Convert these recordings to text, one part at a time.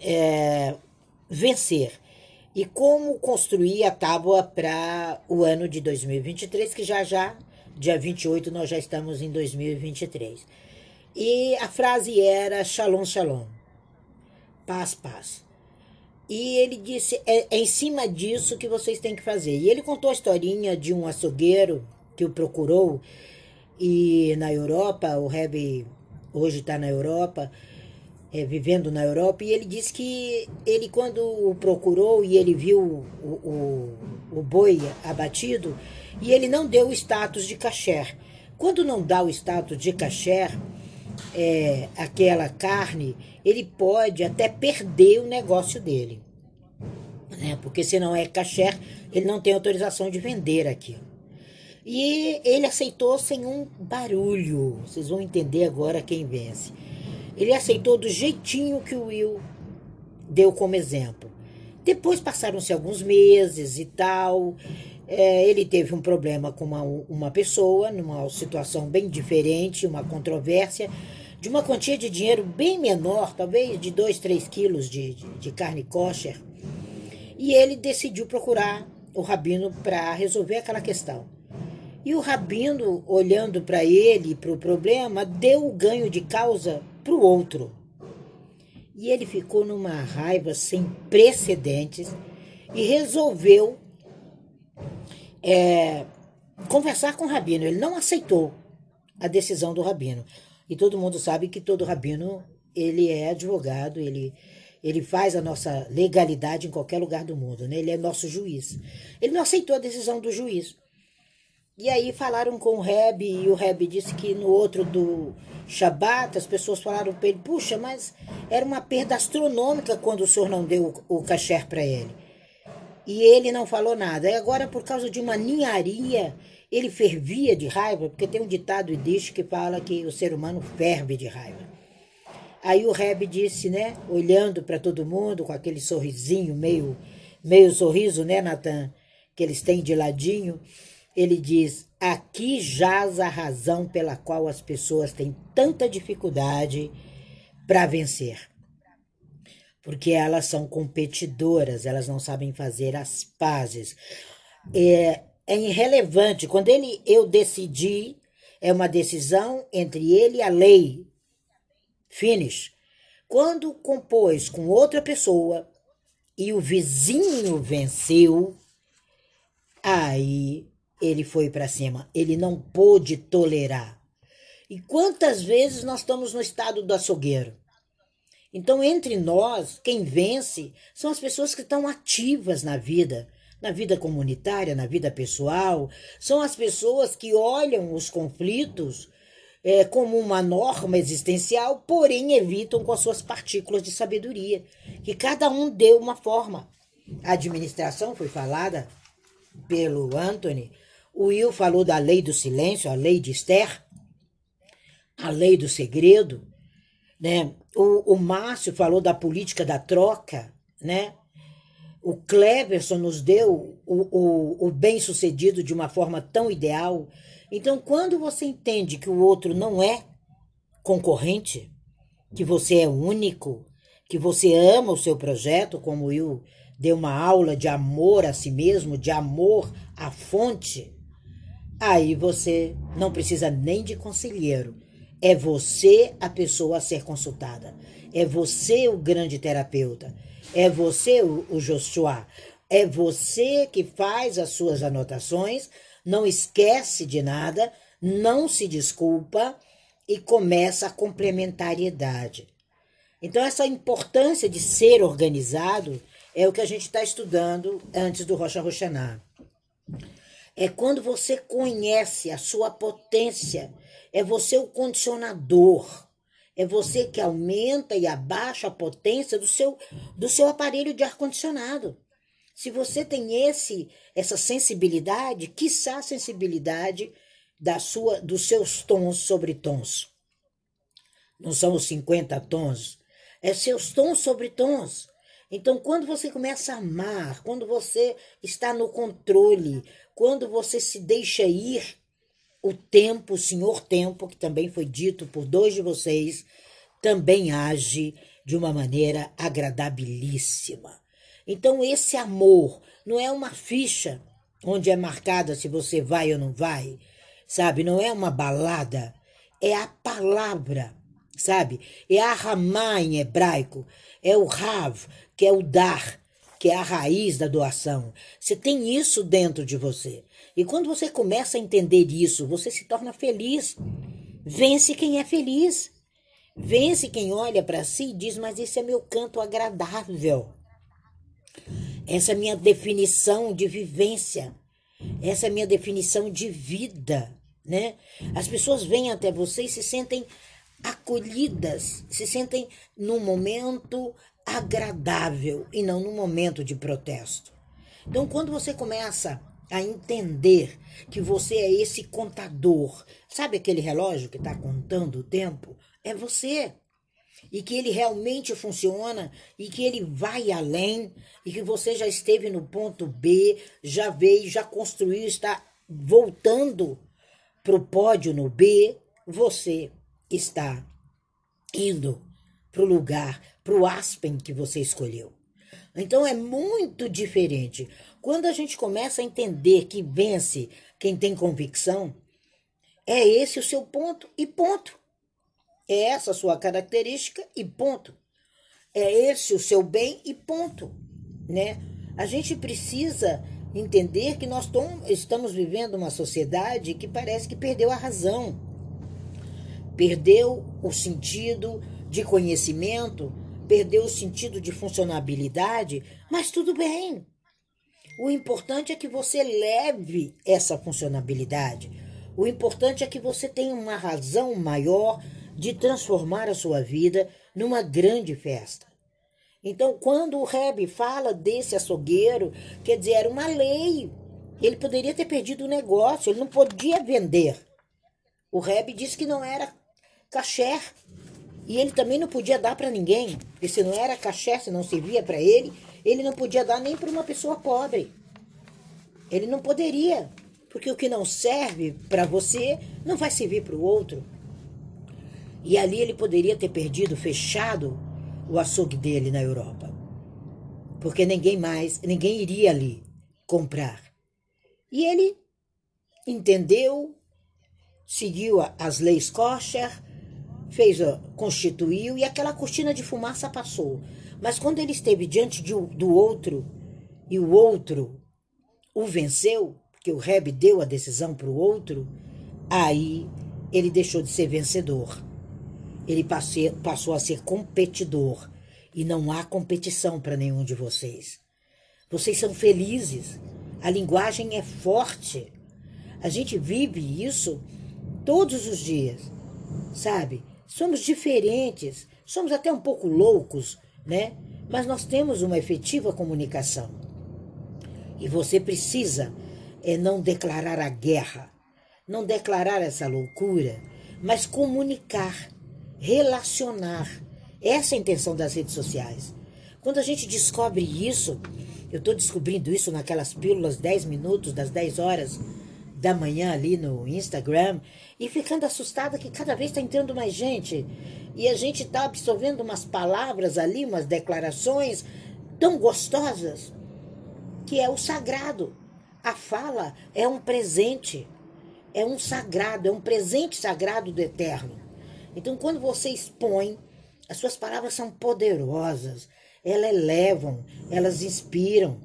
é, vencer e como construir a tábua para o ano de 2023, que já já, dia 28, nós já estamos em 2023. E a frase era Shalom, Shalom, paz, paz. E ele disse: é, é em cima disso que vocês têm que fazer. E ele contou a historinha de um açougueiro que o procurou e na Europa, o Rebbe hoje está na Europa, é, vivendo na Europa, e ele disse que ele, quando o procurou e ele viu o, o, o boi abatido, e ele não deu o status de kasher. Quando não dá o status de kasher, é, aquela carne, ele pode até perder o negócio dele. Né? Porque se não é kasher, ele não tem autorização de vender aquilo. E ele aceitou sem um barulho. Vocês vão entender agora quem vence. Ele aceitou do jeitinho que o Will deu como exemplo. Depois passaram-se alguns meses e tal. É, ele teve um problema com uma, uma pessoa, numa situação bem diferente, uma controvérsia, de uma quantia de dinheiro bem menor, talvez de 2, 3 quilos de, de, de carne kosher. E ele decidiu procurar o rabino para resolver aquela questão. E o rabino, olhando para ele, para o problema, deu o ganho de causa para o outro. E ele ficou numa raiva sem precedentes e resolveu é, conversar com o rabino. Ele não aceitou a decisão do rabino. E todo mundo sabe que todo rabino ele é advogado, ele ele faz a nossa legalidade em qualquer lugar do mundo, né? Ele é nosso juiz. Ele não aceitou a decisão do juiz. E aí falaram com o Reb e o Reb disse que no outro do Shabat as pessoas falaram para ele: puxa, mas era uma perda astronômica quando o senhor não deu o, o kasher para ele. E ele não falou nada. E agora, por causa de uma ninharia, ele fervia de raiva, porque tem um ditado diz que fala que o ser humano ferve de raiva. Aí o Reb disse, né, olhando para todo mundo com aquele sorrisinho meio meio sorriso, né, Natan, que eles têm de ladinho ele diz: aqui jaz a razão pela qual as pessoas têm tanta dificuldade para vencer. Porque elas são competidoras, elas não sabem fazer as pazes. É, é irrelevante. Quando ele, eu decidi, é uma decisão entre ele e a lei. Finish. Quando compôs com outra pessoa e o vizinho venceu, aí ele foi para cima. Ele não pôde tolerar. E quantas vezes nós estamos no estado do açougueiro? Então, entre nós, quem vence são as pessoas que estão ativas na vida, na vida comunitária, na vida pessoal. São as pessoas que olham os conflitos é, como uma norma existencial, porém evitam com as suas partículas de sabedoria, que cada um deu uma forma. A administração foi falada pelo Anthony o Will falou da lei do silêncio, a lei de Esther, a lei do segredo, né? O, o Márcio falou da política da troca, né? O Cleverson nos deu o, o, o bem-sucedido de uma forma tão ideal. Então, quando você entende que o outro não é concorrente, que você é único, que você ama o seu projeto, como o Will deu uma aula de amor a si mesmo, de amor à fonte, Aí você não precisa nem de conselheiro. É você a pessoa a ser consultada. É você o grande terapeuta. É você o, o Joshua. É você que faz as suas anotações, não esquece de nada, não se desculpa e começa a complementariedade. Então, essa importância de ser organizado é o que a gente está estudando antes do Rocha Roxaná. É quando você conhece a sua potência, é você o condicionador. É você que aumenta e abaixa a potência do seu, do seu aparelho de ar-condicionado. Se você tem esse essa sensibilidade, quiçá a sensibilidade da sua, dos seus tons sobre tons. Não são os 50 tons, é seus tons sobre tons. Então, quando você começa a amar, quando você está no controle, quando você se deixa ir, o tempo, o senhor tempo, que também foi dito por dois de vocês, também age de uma maneira agradabilíssima. Então, esse amor não é uma ficha onde é marcada se você vai ou não vai, sabe? Não é uma balada, é a palavra, sabe? É a ramá em hebraico, é o rav, que é o dar, que é a raiz da doação. Você tem isso dentro de você. E quando você começa a entender isso, você se torna feliz. Vence quem é feliz. Vence quem olha para si e diz: Mas esse é meu canto agradável. Essa é minha definição de vivência. Essa é minha definição de vida, né? As pessoas vêm até você e se sentem acolhidas, se sentem num momento agradável e não num momento de protesto. Então, quando você começa a entender que você é esse contador, sabe aquele relógio que está contando o tempo? É você e que ele realmente funciona e que ele vai além e que você já esteve no ponto B, já veio, já construiu, está voltando para o pódio no B, você está indo para o lugar, para o Aspen que você escolheu. Então é muito diferente. Quando a gente começa a entender que vence quem tem convicção, é esse o seu ponto e ponto. É essa a sua característica e ponto. É esse o seu bem e ponto, né? A gente precisa entender que nós estamos vivendo uma sociedade que parece que perdeu a razão. Perdeu o sentido de conhecimento, perdeu o sentido de funcionabilidade, mas tudo bem. O importante é que você leve essa funcionabilidade. O importante é que você tenha uma razão maior de transformar a sua vida numa grande festa. Então, quando o Reb fala desse açougueiro, quer dizer, era uma lei. Ele poderia ter perdido o negócio, ele não podia vender. O Reb disse que não era caché. E ele também não podia dar para ninguém, porque se não era caché, se não servia para ele, ele não podia dar nem para uma pessoa pobre. Ele não poderia, porque o que não serve para você não vai servir para o outro. E ali ele poderia ter perdido, fechado o açougue dele na Europa. Porque ninguém mais, ninguém iria ali comprar. E ele entendeu, seguiu as leis kosher, fez, constituiu e aquela cortina de fumaça passou. Mas quando ele esteve diante de, do outro e o outro o venceu, porque o Reb deu a decisão para o outro, aí ele deixou de ser vencedor ele passei, passou a ser competidor. E não há competição para nenhum de vocês. Vocês são felizes. A linguagem é forte. A gente vive isso todos os dias, sabe? Somos diferentes, somos até um pouco loucos, né? Mas nós temos uma efetiva comunicação. E você precisa é não declarar a guerra, não declarar essa loucura, mas comunicar relacionar. Essa é a intenção das redes sociais. Quando a gente descobre isso, eu estou descobrindo isso naquelas pílulas 10 minutos, das 10 horas da manhã ali no Instagram, e ficando assustada que cada vez está entrando mais gente. E a gente está absorvendo umas palavras ali, umas declarações tão gostosas, que é o sagrado. A fala é um presente, é um sagrado, é um presente sagrado do eterno. Então, quando você expõe, as suas palavras são poderosas, elas elevam, elas inspiram.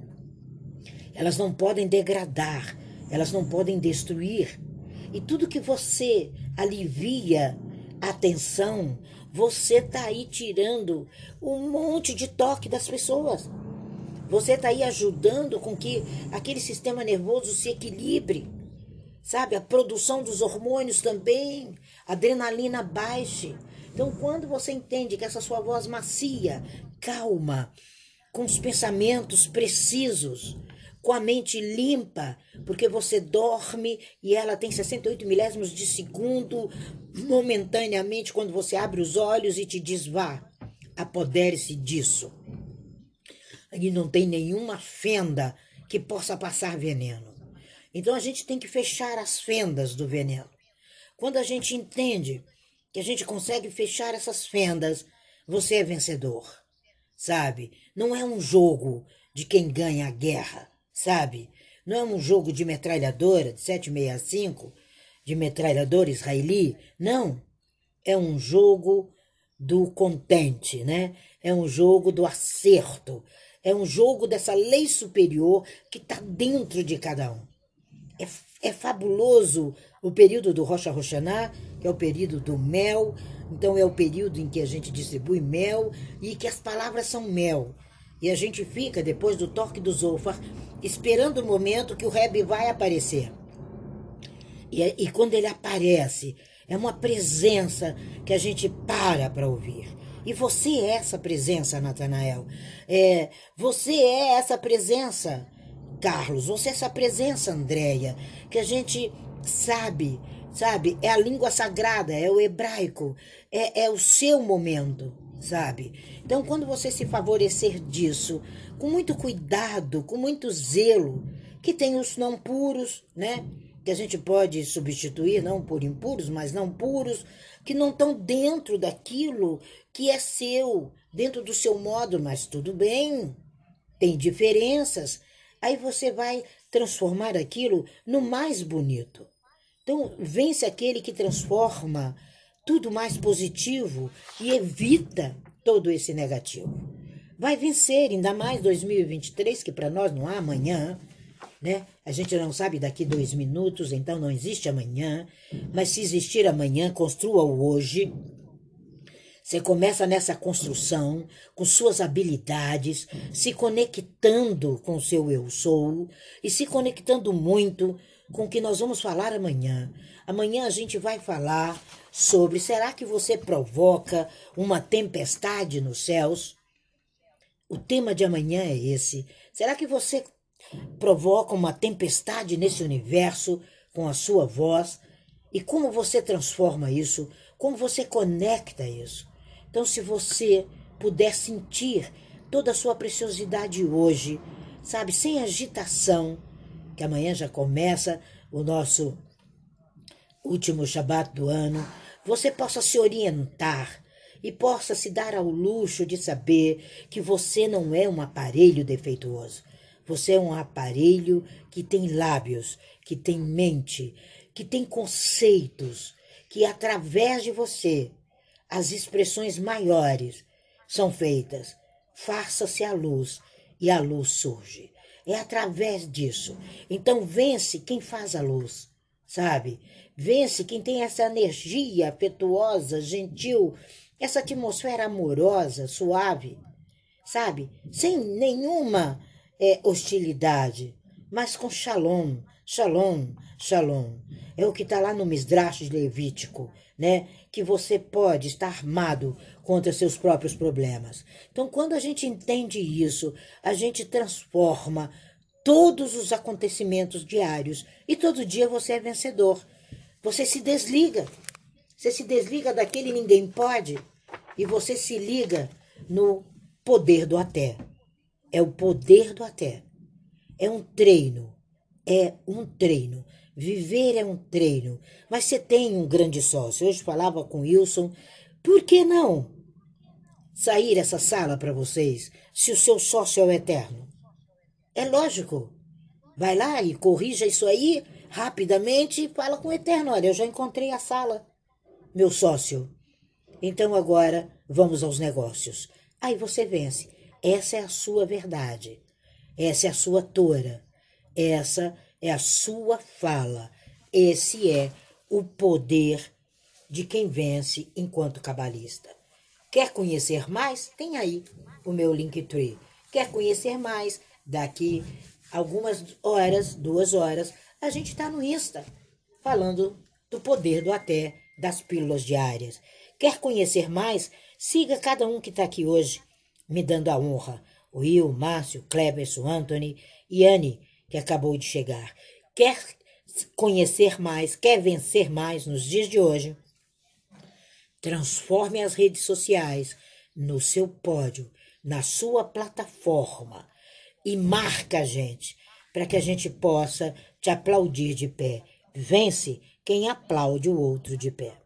Elas não podem degradar, elas não podem destruir. E tudo que você alivia a tensão, você está aí tirando um monte de toque das pessoas. Você está aí ajudando com que aquele sistema nervoso se equilibre. Sabe, a produção dos hormônios também adrenalina baixe. Então, quando você entende que essa sua voz macia, calma, com os pensamentos precisos, com a mente limpa, porque você dorme e ela tem 68 milésimos de segundo momentaneamente quando você abre os olhos e te diz vá, apodere-se disso. E não tem nenhuma fenda que possa passar veneno. Então a gente tem que fechar as fendas do veneno. Quando a gente entende que a gente consegue fechar essas fendas, você é vencedor, sabe? Não é um jogo de quem ganha a guerra, sabe? Não é um jogo de metralhadora de 765, de metralhadora israeli, não. É um jogo do contente, né? É um jogo do acerto. É um jogo dessa lei superior que está dentro de cada um. É, é fabuloso o período do Rocha Roxaná, que é o período do mel. Então, é o período em que a gente distribui mel e que as palavras são mel. E a gente fica, depois do toque do Zofar, esperando o momento que o Rebbe vai aparecer. E, e quando ele aparece, é uma presença que a gente para para ouvir. E você é essa presença, Natanael. É, você é essa presença, Carlos. Você é essa presença, Andréia, que a gente sabe, sabe? É a língua sagrada, é o hebraico, é, é o seu momento, sabe? Então, quando você se favorecer disso, com muito cuidado, com muito zelo, que tem os não puros, né? que a gente pode substituir não por impuros, mas não puros, que não estão dentro daquilo que é seu, dentro do seu modo, mas tudo bem, tem diferenças. Aí você vai transformar aquilo no mais bonito. Então, vence aquele que transforma tudo mais positivo e evita todo esse negativo. Vai vencer, ainda mais 2023, que para nós não há amanhã, né? A gente não sabe daqui dois minutos, então não existe amanhã. Mas se existir amanhã, construa o hoje. Você começa nessa construção com suas habilidades, se conectando com o seu eu sou e se conectando muito com que nós vamos falar amanhã. Amanhã a gente vai falar sobre será que você provoca uma tempestade nos céus? O tema de amanhã é esse. Será que você provoca uma tempestade nesse universo com a sua voz e como você transforma isso, como você conecta isso. Então, se você puder sentir toda a sua preciosidade hoje, sabe, sem agitação, que amanhã já começa o nosso último Shabat do ano, você possa se orientar e possa se dar ao luxo de saber que você não é um aparelho defeituoso. Você é um aparelho que tem lábios, que tem mente, que tem conceitos, que através de você as expressões maiores são feitas. Faça-se a luz e a luz surge. É através disso. Então vence quem faz a luz, sabe? Vence quem tem essa energia afetuosa, gentil, essa atmosfera amorosa, suave, sabe? Sem nenhuma é hostilidade, mas com shalom, shalom, shalom. É o que está lá no Misdrash Levítico, né? Que você pode estar armado contra seus próprios problemas. Então, quando a gente entende isso, a gente transforma todos os acontecimentos diários e todo dia você é vencedor. Você se desliga. Você se desliga daquele ninguém pode e você se liga no poder do até. É o poder do até. É um treino. É um treino. Viver é um treino. Mas você tem um grande sócio. Hoje falava com Wilson. Por que não sair essa sala para vocês se o seu sócio é o eterno? É lógico. Vai lá e corrija isso aí rapidamente e fala com o eterno. Olha, eu já encontrei a sala, meu sócio. Então agora vamos aos negócios. Aí você vence. Essa é a sua verdade. Essa é a sua tora. Essa é a sua fala. Esse é o poder de quem vence enquanto cabalista. Quer conhecer mais? Tem aí o meu Linktree. Quer conhecer mais? Daqui algumas horas, duas horas, a gente está no Insta falando do poder do até das pílulas diárias. Quer conhecer mais? Siga cada um que está aqui hoje me dando a honra. Will, Márcio, Cleberson, Anthony e Anne, que acabou de chegar. Quer conhecer mais, quer vencer mais nos dias de hoje? Transforme as redes sociais no seu pódio, na sua plataforma e marca a gente, para que a gente possa te aplaudir de pé. Vence quem aplaude o outro de pé.